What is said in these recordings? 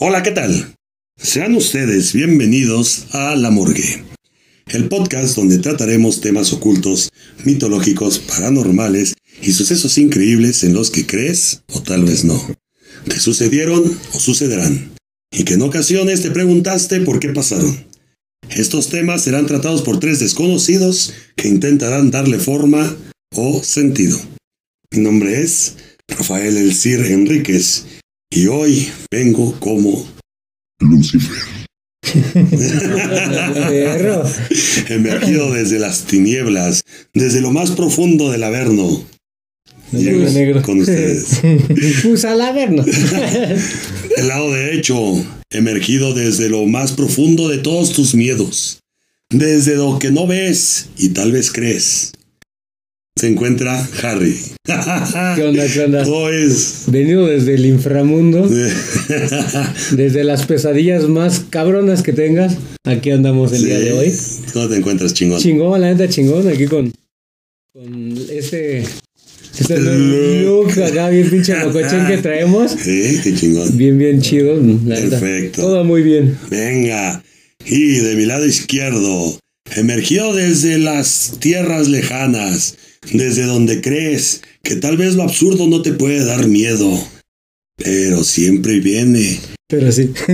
Hola, ¿qué tal? Sean ustedes bienvenidos a La Morgue, el podcast donde trataremos temas ocultos, mitológicos, paranormales y sucesos increíbles en los que crees o tal vez no, que sucedieron o sucederán, y que en ocasiones te preguntaste por qué pasaron. Estos temas serán tratados por tres desconocidos que intentarán darle forma o sentido. Mi nombre es Rafael Elcir Enríquez y hoy vengo como Lucifer. Emergido desde las tinieblas, desde lo más profundo del Averno. Llego negro. con ustedes. Pues al Averno. El lado derecho, emergido desde lo más profundo de todos tus miedos, desde lo que no ves y tal vez crees. Se encuentra Harry. ¿Qué onda, qué onda? Pues, Venido desde el inframundo, desde las pesadillas más cabronas que tengas, aquí andamos el día de hoy. ¿Cómo te encuentras, chingón? Chingón, la neta chingón, aquí con, con este, este look acá bien pinche locochón que traemos. Sí, qué chingón. Bien, bien chido. la neta. Perfecto. Todo muy bien. Venga. Y de mi lado izquierdo, emergió desde las tierras lejanas, desde donde crees que tal vez lo absurdo no te puede dar miedo, pero siempre viene. Pero sí.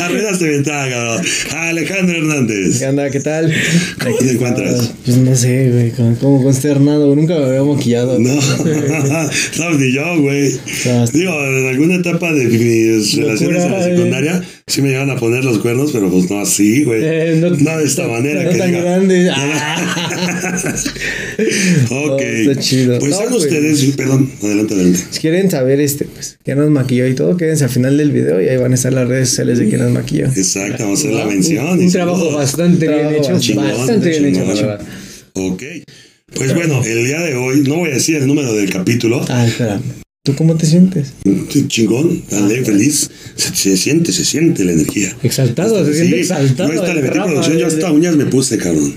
Arruinaste mi entrada, cabrón. Alejandro Hernández. ¿Qué onda? ¿Qué tal? ¿Cómo te encuentras? Pues no sé, güey, como, como consternado. Nunca me había maquillado. No, no, ni yo, güey. Digo, en alguna etapa de mis relaciones en la güey. Sí me llevan a poner los cuernos, pero pues no así, güey. Eh, no, No de esta manera No que tan diga. grande. Ah. Ok. Está chido. Pues No, pues. ustedes, perdón, adelante, adelante. Si quieren saber este, pues, quién nos maquilló y todo, quédense al final del video y ahí van a estar las redes sociales de quién nos maquilló. Exacto, vamos a hacer la mención. Un, trabajo todo. bastante bien Trabajo hecho. chingón, bastante bien hecho, la verdad. Ok. Pues bueno, el día de hoy, no voy a decir el número del capítulo. Ah, espera. ¿Tú cómo te sientes? Chingón, dale, feliz. Se, se siente, se siente la energía. Exaltado, se siente exaltado. Esta le metí producción, yo eh. hasta uñas me puse, cabrón.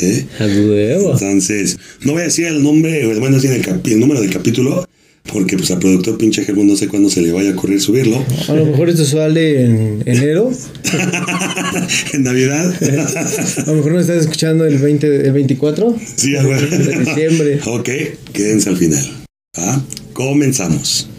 ¿Eh? A huevo. Entonces, no voy a decir el nombre, o bueno, el, capi- el número del capítulo, porque pues al productor pinche Germán no sé cuándo se le vaya a ocurrir subirlo. A lo mejor esto sale en enero. en Navidad. A lo mejor me estás escuchando el 20, el 24 sí, a de diciembre. Ok, quédense al final. ¿Ah? Comenzamos.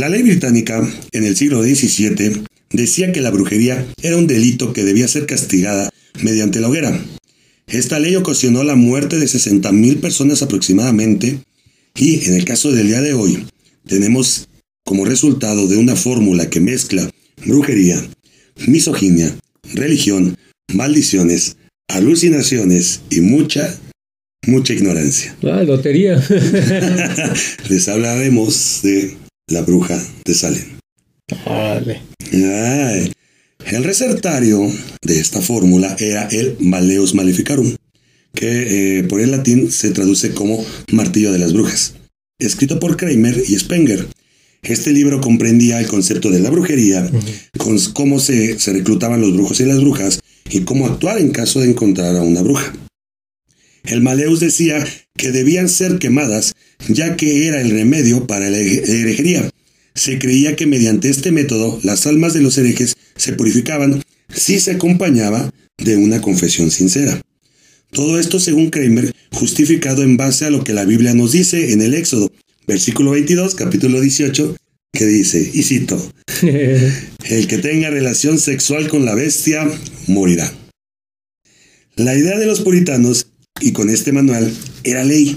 La ley británica, en el siglo XVII, decía que la brujería era un delito que debía ser castigada mediante la hoguera. Esta ley ocasionó la muerte de 60.000 personas aproximadamente y, en el caso del día de hoy, tenemos como resultado de una fórmula que mezcla brujería, misoginia, religión, maldiciones, alucinaciones y mucha, mucha ignorancia. Ah, lotería. Les hablaremos de la bruja de Salem. Vale. Ay, el resertario de esta fórmula era el Maleus Maleficarum, que eh, por el latín se traduce como martillo de las brujas, escrito por Kramer y Spenger. Este libro comprendía el concepto de la brujería, con cómo se, se reclutaban los brujos y las brujas y cómo actuar en caso de encontrar a una bruja. El Maleus decía que debían ser quemadas, ya que era el remedio para la herej- herejería. Se creía que mediante este método las almas de los herejes se purificaban si se acompañaba de una confesión sincera. Todo esto según Kramer, justificado en base a lo que la Biblia nos dice en el Éxodo, versículo 22, capítulo 18, que dice, y cito, el que tenga relación sexual con la bestia morirá. La idea de los puritanos, y con este manual, era ley.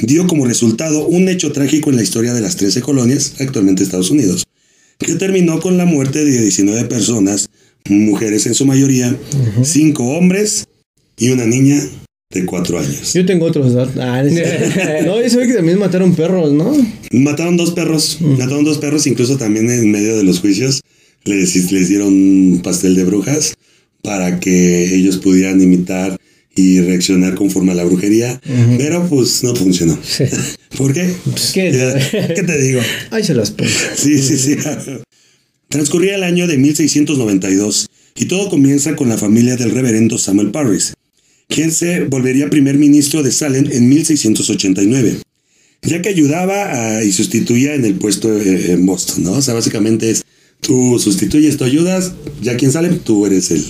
Dio como resultado un hecho trágico en la historia de las 13 colonias, actualmente Estados Unidos, que terminó con la muerte de 19 personas, mujeres en su mayoría, 5 hombres y una niña de cuatro años. Yo tengo otros datos. Ah, no, eso que también mataron perros, ¿no? Mataron dos perros, mataron dos perros, incluso también en medio de los juicios les, les dieron un pastel de brujas para que ellos pudieran imitar y reaccionar conforme a la brujería, pero pues no funcionó. ¿Por qué? ¿Qué? ¿Qué te digo? Ahí se las pongo. Sí, sí, sí. Transcurría el año de 1692 y todo comienza con la familia del reverendo Samuel Parris, quien se volvería primer ministro de Salem en 1689, ya que ayudaba y sustituía en el puesto eh, en Boston, ¿no? O sea, básicamente es, tú sustituyes, tú ayudas, ya quien Salem, tú eres el,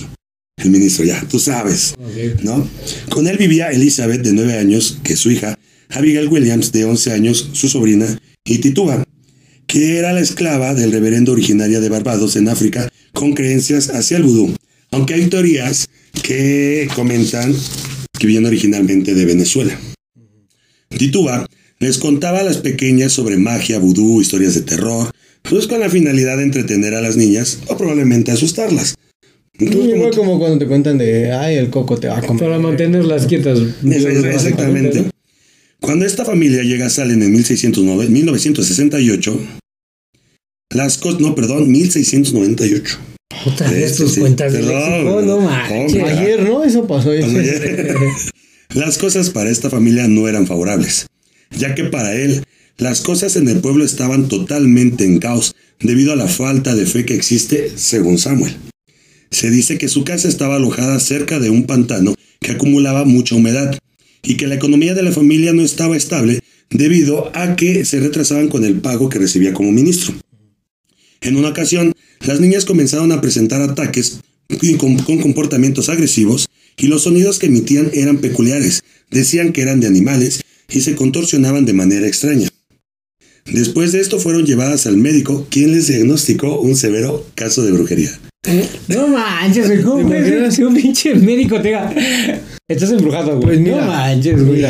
el ministro, ya, tú sabes, ¿no? Con él vivía Elizabeth, de nueve años, que es su hija, Abigail Williams, de 11 años, su sobrina, y Tituba, que era la esclava del reverendo originaria de Barbados, en África, con creencias hacia el vudú, aunque hay teorías que comentan que viene originalmente de Venezuela. Tituba les contaba a las pequeñas sobre magia, vudú, historias de terror, pues con la finalidad de entretener a las niñas o probablemente asustarlas. Entonces, como, cuando te cuentan de, ay, el coco te va a comer. Para mantenerlas quietas. Exactamente. Cuando esta familia llega a Salem en 1609, 1968, las cosas, no, perdón, 1698. Otra vez tus cuentas de no manches. Ayer, ¿no? Eso pasó ayer. Las cosas para esta familia no eran favorables, ya que para él las cosas en el pueblo estaban totalmente en caos debido a la falta de fe que existe, según Samuel. Se dice que su casa estaba alojada cerca de un pantano que acumulaba mucha humedad y que la economía de la familia no estaba estable debido a que se retrasaban con el pago que recibía como ministro. En una ocasión, las niñas comenzaron a presentar ataques con, comportamientos agresivos y los sonidos que emitían eran peculiares, decían que eran de animales y se contorsionaban de manera extraña. Después de esto fueron llevadas al médico, quien les diagnosticó un severo caso de brujería. No manches, ¿cómo puede ser un pinche médico te Estás embrujado, güey. Pues no manches, güey.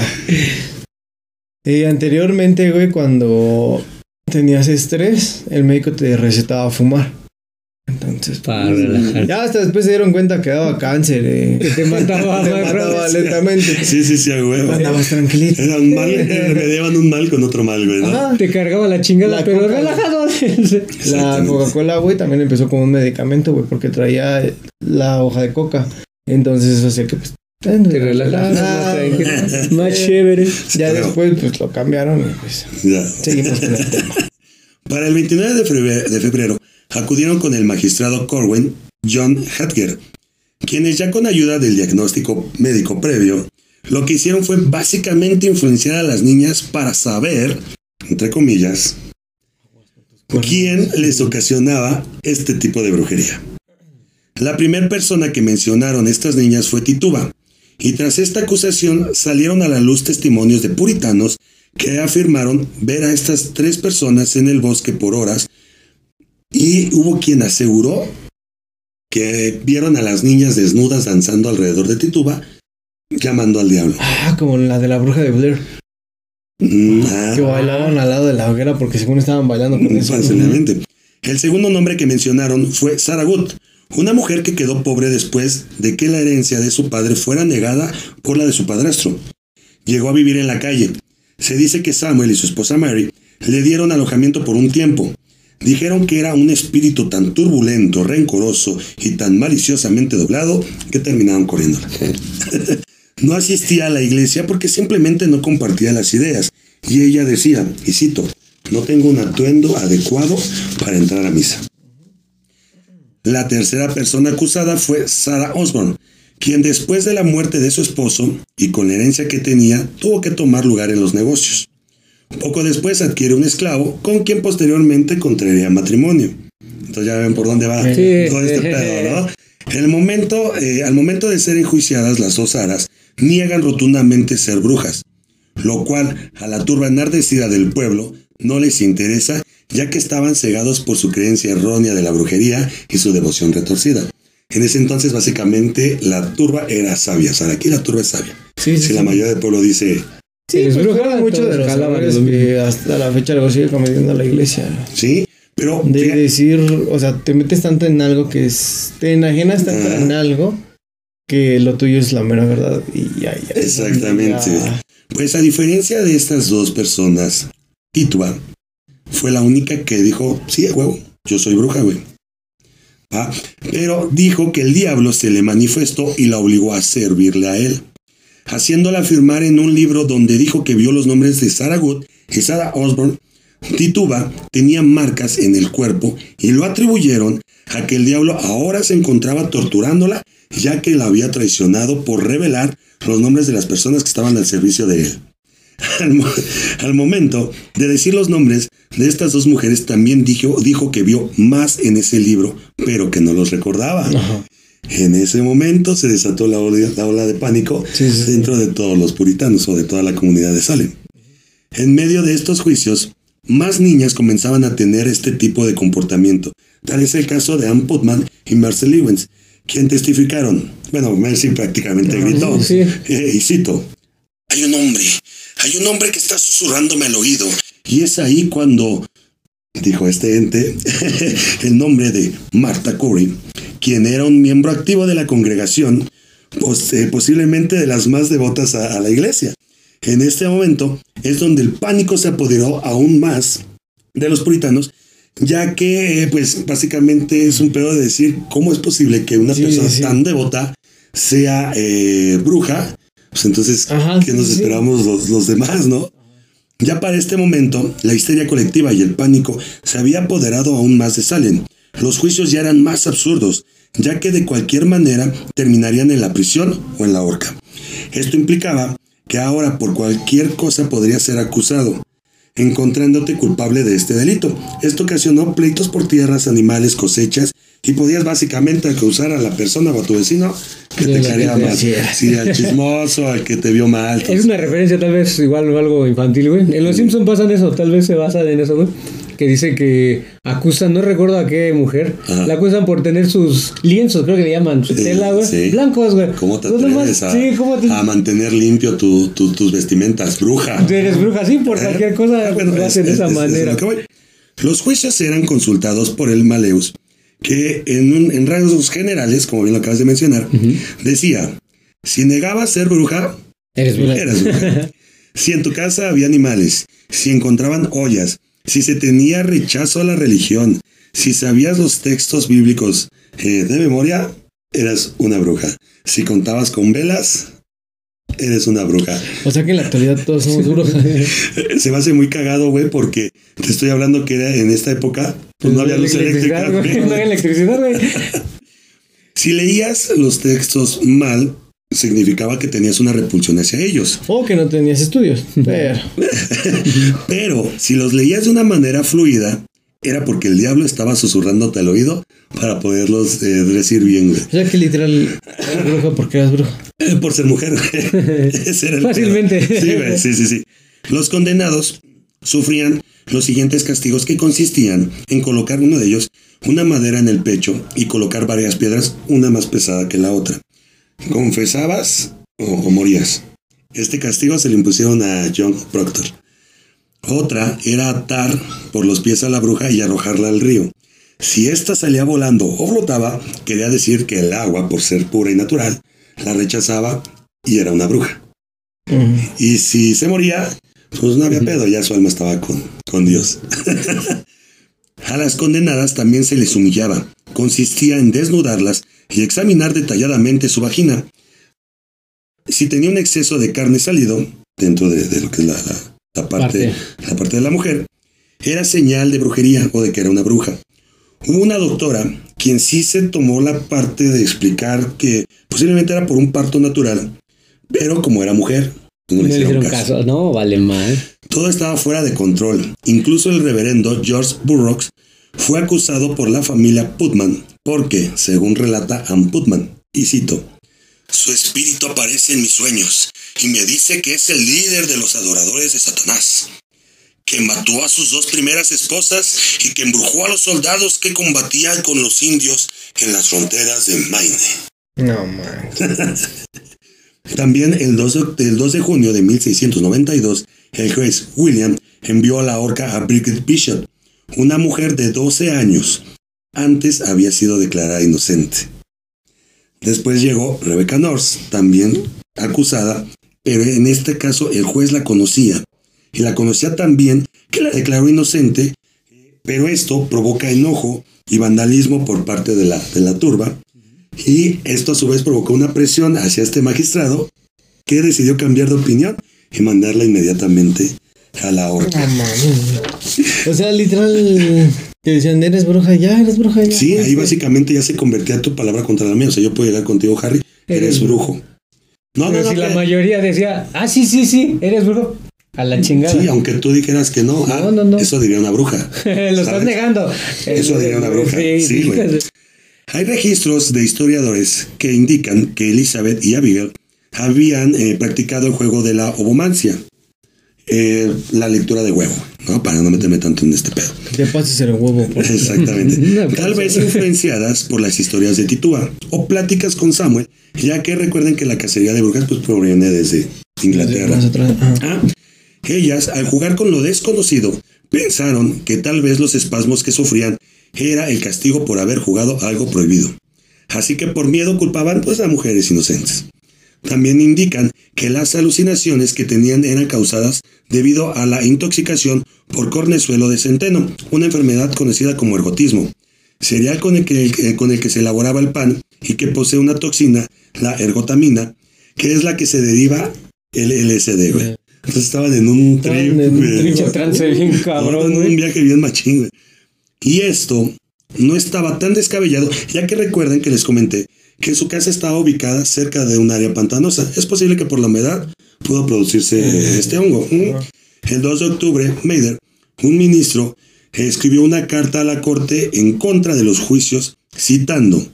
Eh, anteriormente, güey, cuando tenías estrés, el médico te recetaba fumar. Entonces, para pues, Ya hasta después se dieron cuenta que daba cáncer. Eh. Que te mataba, te mataba lentamente. Sí, sí, sí, güey. Andabas tranquilito. Era un mal, remediaban un mal con otro mal, güey. ¿no? te cargaba la chingada, pero relajado. la Coca-Cola, güey, también empezó como un medicamento, güey, porque traía la hoja de coca. Entonces eso hacía que pues, te relajabas, más chévere. Ya después, pues lo cambiaron y pues ya. seguimos con el tema. Para el 29 de febrero, de febrero acudieron con el magistrado Corwin John Hatger, quienes ya con ayuda del diagnóstico médico previo, lo que hicieron fue básicamente influenciar a las niñas para saber, entre comillas, quién les ocasionaba este tipo de brujería. La primera persona que mencionaron estas niñas fue Tituba, y tras esta acusación salieron a la luz testimonios de puritanos que afirmaron ver a estas tres personas en el bosque por horas y hubo quien aseguró que vieron a las niñas desnudas danzando alrededor de Tituba, llamando al diablo. Ah, como la de la bruja de Blair. Mm, ah. que bailaban al lado de la hoguera porque según estaban bailando con eso. El segundo nombre que mencionaron fue Sarah Good, una mujer que quedó pobre después de que la herencia de su padre fuera negada por la de su padrastro. Llegó a vivir en la calle. Se dice que Samuel y su esposa Mary le dieron alojamiento por un tiempo, Dijeron que era un espíritu tan turbulento, rencoroso y tan maliciosamente doblado que terminaron corriendo. no asistía a la iglesia porque simplemente no compartía las ideas. Y ella decía, y cito, no tengo un atuendo adecuado para entrar a misa. La tercera persona acusada fue Sarah Osborne, quien después de la muerte de su esposo y con la herencia que tenía, tuvo que tomar lugar en los negocios. Poco después adquiere un esclavo con quien posteriormente contraería matrimonio. Entonces ya ven por dónde va todo este pedo, ¿no? el momento, eh, al momento de ser enjuiciadas, las dos aras niegan rotundamente ser brujas, lo cual a la turba enardecida del pueblo no les interesa, ya que estaban cegados por su creencia errónea de la brujería y su devoción retorcida. En ese entonces, básicamente, la turba era sabia. O sea, aquí la turba es sabia. si la mayoría del pueblo dice, Sí, pues fueron mucho de los que hasta la fecha lo sigue cometiendo la iglesia. Sí, pero... De decir, o sea, te metes tanto en algo que es... Te enajenas tanto en algo que lo tuyo es la mera verdad y ya, ya. Exactamente. Pues a diferencia de estas dos personas, Tituba fue la única que dijo, sí, huevo, yo soy bruja, güey. Ah, pero dijo que el diablo se le manifestó y la obligó a servirle a él, haciéndola afirmar en un libro donde dijo que vio los nombres de Sarah Good y Sarah Osborne. Tituba tenía marcas en el cuerpo y lo atribuyeron a que el diablo ahora se encontraba torturándola ya que la había traicionado por revelar los nombres de las personas que estaban al servicio de él. Al, momento de decir los nombres de estas dos mujeres, también dijo, dijo que vio más en ese libro, pero que no los recordaba. En ese momento se desató la ola, de pánico dentro de todos los puritanos o de toda la comunidad de Salem. En medio de estos juicios, más niñas comenzaban a tener este tipo de comportamiento. Tal es el caso de Anne Putman y Marcel Ewens, quien testificaron. Bueno, Mercy prácticamente gritó. Eh, y cito: Hay un hombre, hay un hombre que está susurrándome al oído. Y es ahí cuando dijo este ente el nombre de Marta Corey, quien era un miembro activo de la congregación, eh, posiblemente de las más devotas a, la iglesia. En este momento es donde el pánico se apoderó aún más de los puritanos ya que pues básicamente es un pedo de decir cómo es posible que una persona tan devota sea eh, bruja, pues entonces, ¿qué nos esperamos los, los, demás, no? Ya para este momento, la histeria colectiva y el pánico se había apoderado aún más de Salem. Los juicios ya eran más absurdos, ya que de cualquier manera terminarían en la prisión o en la horca. Esto implicaba que ahora por cualquier cosa podría ser acusado encontrándote culpable de este delito. Esto ocasionó pleitos por tierras, animales, cosechas y podías básicamente acusar a la persona o a tu vecino que te caería mal. Sí, al chismoso, al que te vio mal. Es una referencia tal vez igual algo infantil, güey. En Los Simpsons pasan eso, tal vez se basa en eso, güey que dice que acusan, no recuerdo a qué mujer, la acusan por tener sus lienzos, creo que le llaman, su tela, güey, blancos, güey. ¿Cómo te atreves a, sí, ¿cómo te... a mantener limpio tu, tus vestimentas? Bruja. Eres bruja, sí, por ¿Eh? cualquier cosa ah, lo hacen de esa manera. Los jueces eran consultados por el Maleus, que en, en rasgos generales, como bien lo acabas de mencionar, decía, si negabas ser bruja, eres bruja. Eres bruja. si en tu casa había animales, si encontraban ollas, si se tenía rechazo a la religión, si sabías los textos bíblicos eh, de memoria, eras una bruja. Si contabas con velas, eres una bruja. O sea que en la actualidad todos somos brujas. Se me hace muy cagado, güey, porque te estoy hablando que era en esta época, pues no había luz eléctrica. no había electricidad, güey. Si leías los textos mal, significaba que tenías una repulsión hacia ellos. O que no tenías estudios. Pero. Pero si los leías de una manera fluida, era porque el diablo estaba susurrándote al oído para poderlos eh, decir bien. O sea que literal, bruja porque eras bruja. Eh, por ser mujer. Fácilmente. Sí, sí, sí, sí. Los condenados sufrían los siguientes castigos que consistían en colocar uno de ellos una madera en el pecho y colocar varias piedras, una más pesada que la otra confesabas o, morías. Este castigo se le impusieron a John Proctor. Otra era atar por los pies a la bruja y arrojarla al río. Si ésta salía volando o flotaba, quería decir que el agua, por ser pura y natural, la rechazaba y era una bruja. Y si se moría, pues no había pedo, ya su alma estaba con, con Dios. a las condenadas también se les humillaba. Consistía en desnudarlas y examinar detalladamente su vagina. Si tenía un exceso de carne salido, dentro de, lo que es la, parte, la parte de la mujer, era señal de brujería o de que era una bruja. Hubo una doctora quien sí se tomó la parte de explicar que posiblemente era por un parto natural, pero como era mujer, no le hicieron caso. No, vale mal. Todo estaba fuera de control. Incluso el reverendo George Burroughs fue acusado por la familia Putman porque, según relata Ann Putman, y cito, Su espíritu aparece en mis sueños y me dice que es el líder de los adoradores de Satanás, que mató a sus dos primeras esposas y que embrujó a los soldados que combatían con los indios en las fronteras de Maine. No, man. También el 2, de, el 2 de junio de 1692, el juez William envió a la horca a Bridget Bishop, una mujer de 12 años. Antes había sido declarada inocente. Después llegó Rebecca Norse, también acusada, pero en este caso el juez la conocía y la conocía tan bien que la declaró inocente, pero esto provoca enojo y vandalismo por parte de la, de la turba y esto a su vez provocó una presión hacia este magistrado que decidió cambiar de opinión y mandarla inmediatamente a la horca. o sea, literal, te decían, eres bruja ya, eres bruja ya. Sí, ahí básicamente ya se convertía tu palabra contra la mía. O sea, yo puedo llegar contigo, Harry, eres, brujo. No, no, no, si la mayoría decía, ah, sí, sí, sí, eres brujo. A la chingada. Sí, aunque tú dijeras que no, ah, no, no, eso diría una bruja. Lo estás negando. Eso diría una bruja. Sí, güey. Hay registros de historiadores que indican que Elizabeth y Abigail habían eh, practicado el juego de la ovomancia, eh, la lectura de huevo, ¿no? Para no meterme tanto en este pedo. Te pases el huevo. Exactamente. Tal vez influenciadas por las historias de Titúa o pláticas con Samuel, ya que recuerden que la cacería de brujas pues proviene desde Inglaterra. Ah, ellas, al jugar con lo desconocido, pensaron que tal vez los espasmos que sufrían era el castigo por haber jugado algo prohibido. Así que por miedo culpaban pues a mujeres inocentes. También indican que las alucinaciones que tenían eran causadas debido a la intoxicación por cornezuelo de centeno, una enfermedad conocida como ergotismo, cereal con el que, eh, con el que se elaboraba el pan y que posee una toxina, la ergotamina, que es la que se deriva el LSD, güey. Entonces estaban en un, trip, bien cabrón, un viaje bien machín, güey. Y esto no estaba tan descabellado, ya que recuerden que les comenté que su casa estaba ubicada cerca de un área pantanosa. Es posible que por la humedad pudo producirse este hongo. El 2 de octubre, Mader, un ministro, escribió una carta a la corte en contra de los juicios, citando,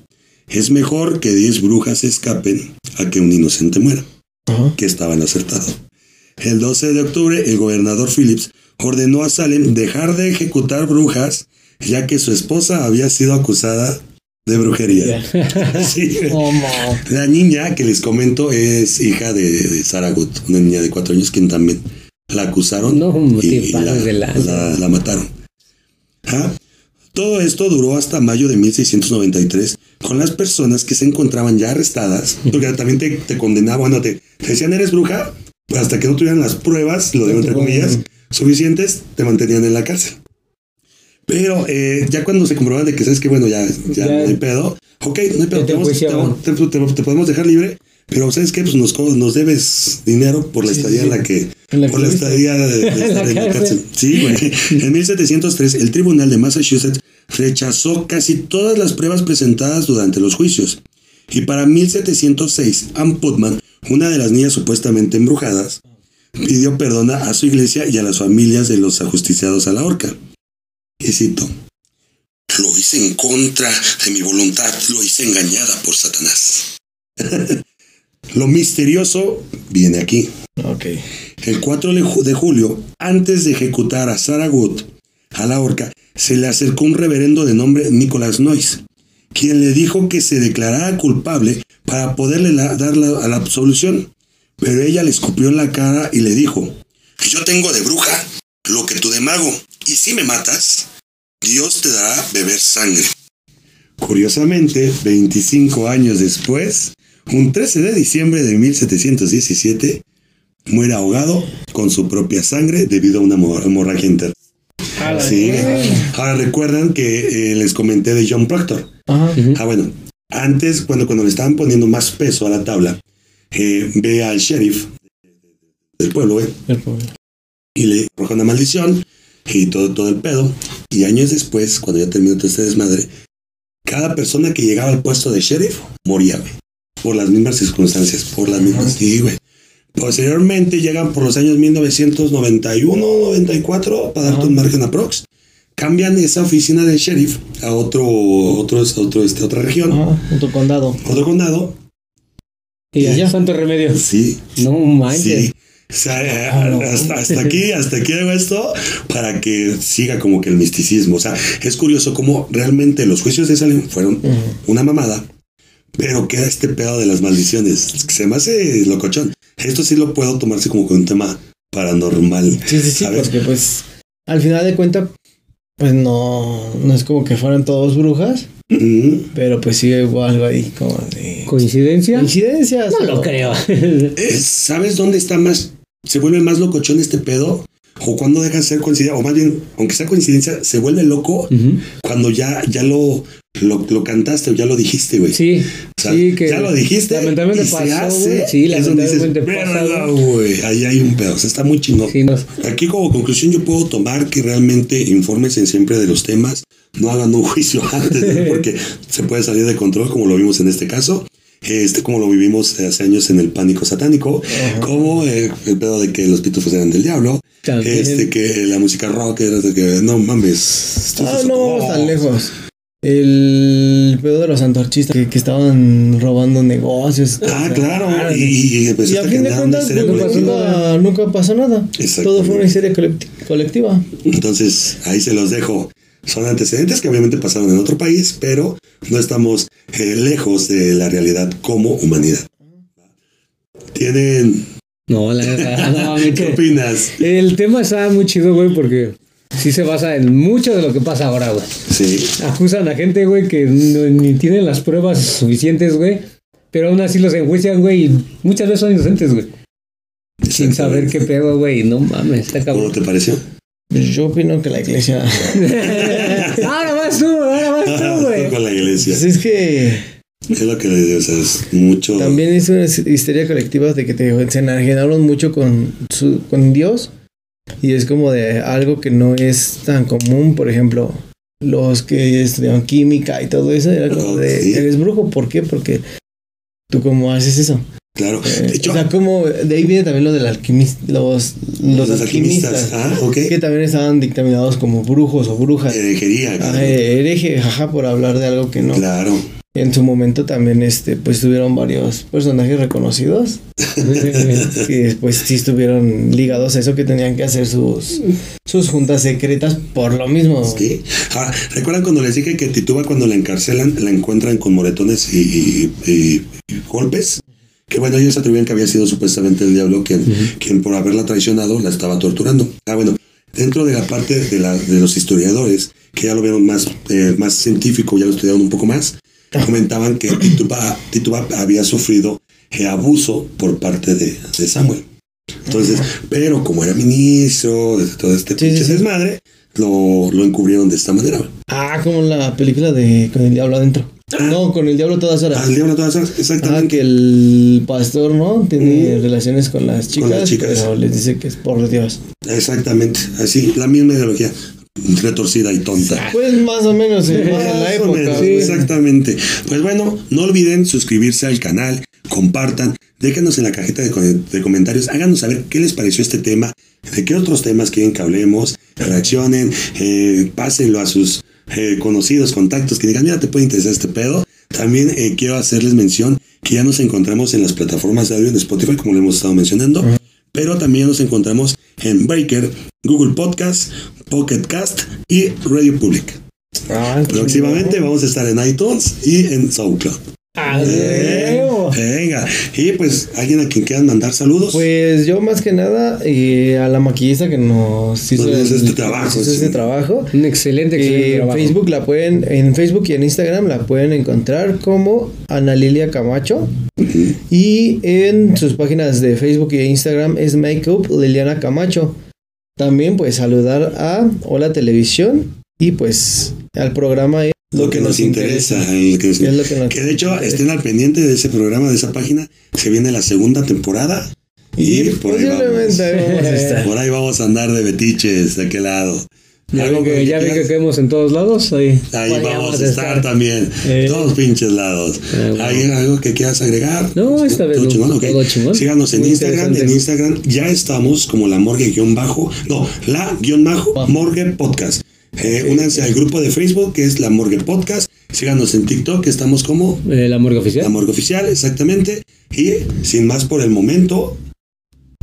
es mejor que 10 brujas escapen a que un inocente muera, que estaban acertados. El 12 de octubre, el gobernador Phillips ordenó a Salem dejar de ejecutar brujas ya que su esposa había sido acusada de brujería. La niña que les comento es hija de, Sarah Good, una niña de cuatro años quien también la acusaron y, la, mataron. ¿Ah? Todo esto duró hasta mayo de 1693 con las personas que se encontraban ya arrestadas, porque también te, condenaban, bueno, te, te, decían eres bruja, hasta que no tuvieran las pruebas, lo digo entre comillas, suficientes, te mantenían en la cárcel. Pero eh, ya cuando se comprobaba de que sabes que, bueno, ya, ya, no hay pedo, ok, no hay pedo, te, podemos dejar libre, pero ¿sabes qué? Pues nos, nos debes dinero por la estadía en la que. por la estadía de, estar en la cárcel. Sí, güey. En 1703, el tribunal de Massachusetts rechazó casi todas las pruebas presentadas durante los juicios. Y para 1706, Ann Putman, una de las niñas supuestamente embrujadas, pidió perdón a su iglesia y a las familias de los ajusticiados a la horca. Y cito, lo hice en contra de mi voluntad, lo hice engañada por Satanás. lo misterioso viene aquí. Okay. El 4 de julio, antes de ejecutar a Sarah Wood a la horca, se le acercó un reverendo de nombre Nicholas Noyes, quien le dijo que se declarara culpable para poderle dar la, la absolución. Pero ella le escupió en la cara y le dijo, yo tengo de bruja lo que tú de mago, y si me matas, Dios te dará beber sangre. Curiosamente, 25 años después, un 13 de diciembre de 1717, muere ahogado con su propia sangre debido a una hemorragia interna. Sí. Ahora recuerdan que eh, les comenté de John Proctor. Ah, bueno. Antes, cuando, cuando le estaban poniendo más peso a la tabla, eh, ve al sheriff del pueblo, ¿eh? y le arroja una maldición y todo, todo el pedo. Y años después, cuando ya terminó todo este desmadre, cada persona que llegaba al puesto de sheriff moría, güey. Por las mismas circunstancias, por las mismas. Sí, güey. Posteriormente llegan por los años 1991, 94, para darte un margen aprox. Cambian esa oficina de sheriff a otro, otro, otro, este, otra región. otro condado. Otro condado. Y allá Santo Remedio. Sí. No manches. Sí. O sea, ah, hasta, aquí, hasta aquí hago esto para que siga como que el misticismo. O sea, es curioso cómo realmente los juicios de Salem fueron una mamada, pero queda este pedo de las maldiciones. Se me hace locochón. Esto sí lo puedo tomarse como que un tema paranormal. Sí, sí, sí, porque pues al final de cuentas, pues no, no es como que fueran todos brujas. Pero pues sí hubo algo ahí como de... ¿Coincidencia? ¿Coincidencias? No lo creo. ¿Sabes dónde está más? Se vuelve más locochón este pedo o cuando deja de ser coincidencia, o más bien, aunque sea coincidencia, se vuelve loco cuando ya, ya lo, lo, cantaste o ya lo dijiste, güey. Sí. O sea, sí, que ya lo dijiste. Lamentablemente y pasó, se hace, Sí, lamentablemente pasó. güey. Ahí hay un pedo. O sea, está muy chingón. Aquí, como conclusión, yo puedo tomar que realmente infórmense siempre de los temas. No hagan un juicio antes, porque se puede salir de control, como lo vimos en este caso este como lo vivimos hace años en el pánico satánico, como el pedo de que los pitufos eran del diablo, este que la música rock era de que no mames. Ah, no tan lejos. El pedo de los antorchistas que, estaban robando negocios. Ah, claro. Y, y, y a fin de cuentas nunca, nunca, pasó nada. Todo fue una historia colectiva. Entonces, ahí se los dejo. Son antecedentes que obviamente pasaron en otro país, pero no estamos eh, lejos de la realidad como humanidad. Tienen... No, la no, ¿Qué opinas? El tema está muy chido, güey, porque sí se basa en mucho de lo que pasa ahora, güey. Sí. Acusan a gente, güey, que ni tienen las pruebas suficientes, güey. Pero aún así los enjuician, güey, y muchas veces son inocentes, güey. Sin saber qué pedo, güey. No mames, está cabrón. ¿Cómo te pareció? Yo opino que la iglesia. ahora vas tú, ahora vas tú, güey. con la iglesia. Pues es que. Es lo que le digo, o sea, es mucho. También es una histeria colectiva de que te, se enajenaron mucho con, su, con Dios. Y es como de algo que no es tan común. Por ejemplo, los que estudian química y todo eso, era como de. Eres brujo, ¿por qué? Porque tú, ¿cómo haces eso? Claro. Eh, o sea, como de ahí viene también lo del alquimista, los, los, alquimistas, Ah, que también estaban dictaminados como brujos o brujas. Herejería, ah, claro. hereje, jaja, por hablar de algo que no. Claro. En su momento también, este, pues tuvieron varios personajes reconocidos que después sí estuvieron ligados a eso que tenían que hacer sus, sus juntas secretas por lo mismo. Sí. Ahora, ¿recuerdan cuando les dije que Tituba cuando la encarcelan la encuentran con moretones y golpes? Que bueno, ellos atribuían que había sido supuestamente el diablo quien, quien por haberla traicionado la estaba torturando. Ah, bueno, dentro de la parte de, la, de los historiadores, que ya lo vieron más, eh, más científico, ya lo estudiaron un poco más, comentaban que Tituba, había sufrido eh, abuso por parte de, de Samuel. Entonces, pero como era ministro todo este pinche desmadre, lo, lo encubrieron de esta manera. Ah, como la película de Con el Diablo adentro. No, con el diablo todas horas. El diablo todas horas, exactamente. Ah, que el pastor, ¿no? Tiene relaciones con las chicas. Con las chicas. Pero les dice que es por Dios. Exactamente, así, la misma ideología. Retorcida y tonta. Pues más o menos en la época. Exactamente. Pues bueno, no olviden suscribirse al canal, compartan, déjenos en la cajita de, comentarios, háganos saber qué les pareció este tema, de qué otros temas quieren que hablemos, reaccionen, eh, pásenlo a sus eh, conocidos, contactos, que digan, mira, te puede interesar este pedo. También eh, quiero hacerles mención que ya nos encontramos en las plataformas de audio de Spotify, como lo hemos estado mencionando, pero también nos encontramos en Breaker, Google Podcast, Pocket Cast y Radio Public. Ah, Próximamente vamos a estar en iTunes y en SoundCloud. Eh, venga, y pues, ¿alguien a quien quieran mandar saludos? Pues yo más que nada eh, a la maquillista que nos hizo, este trabajo. este trabajo. Un excelente, excelente En Facebook la pueden, en Facebook y en Instagram la pueden encontrar como Ana Lilia Camacho. Y en sus páginas de Facebook y Instagram es Makeup Liliana Camacho. También pues saludar a Hola Televisión y pues al programa lo, que, nos, interesa. que, de hecho estén al pendiente de ese programa, de esa página. Se viene la segunda temporada. Y, por, ahí vamos, por ahí vamos a andar de betiches de aquel lado. Ya ven que, ya que caemos en todos lados. Ahí, ahí vamos a estar, también. Eh. Todos pinches lados. Ah, ¿Hay algo que quieras agregar? No, esta vez. Todo chingón, Síganos en Instagram. En Instagram ya estamos como la morgue guion bajo. No, la guion bajo morgue podcast. Eh, únanse al grupo de Facebook que es La Morgue Podcast. Síganos en TikTok, que estamos como eh, La Morgue Oficial. La Morgue Oficial, exactamente. Y sin más por el momento,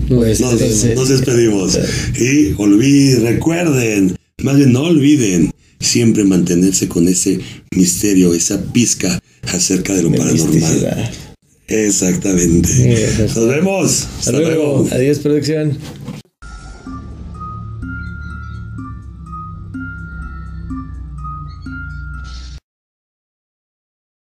nos, despedimos. Y olviden, recuerden, más bien no olviden siempre mantenerse con ese misterio, esa pizca acerca de lo paranormal. Exactamente. Nos vemos. Hasta, luego. Adiós, producción.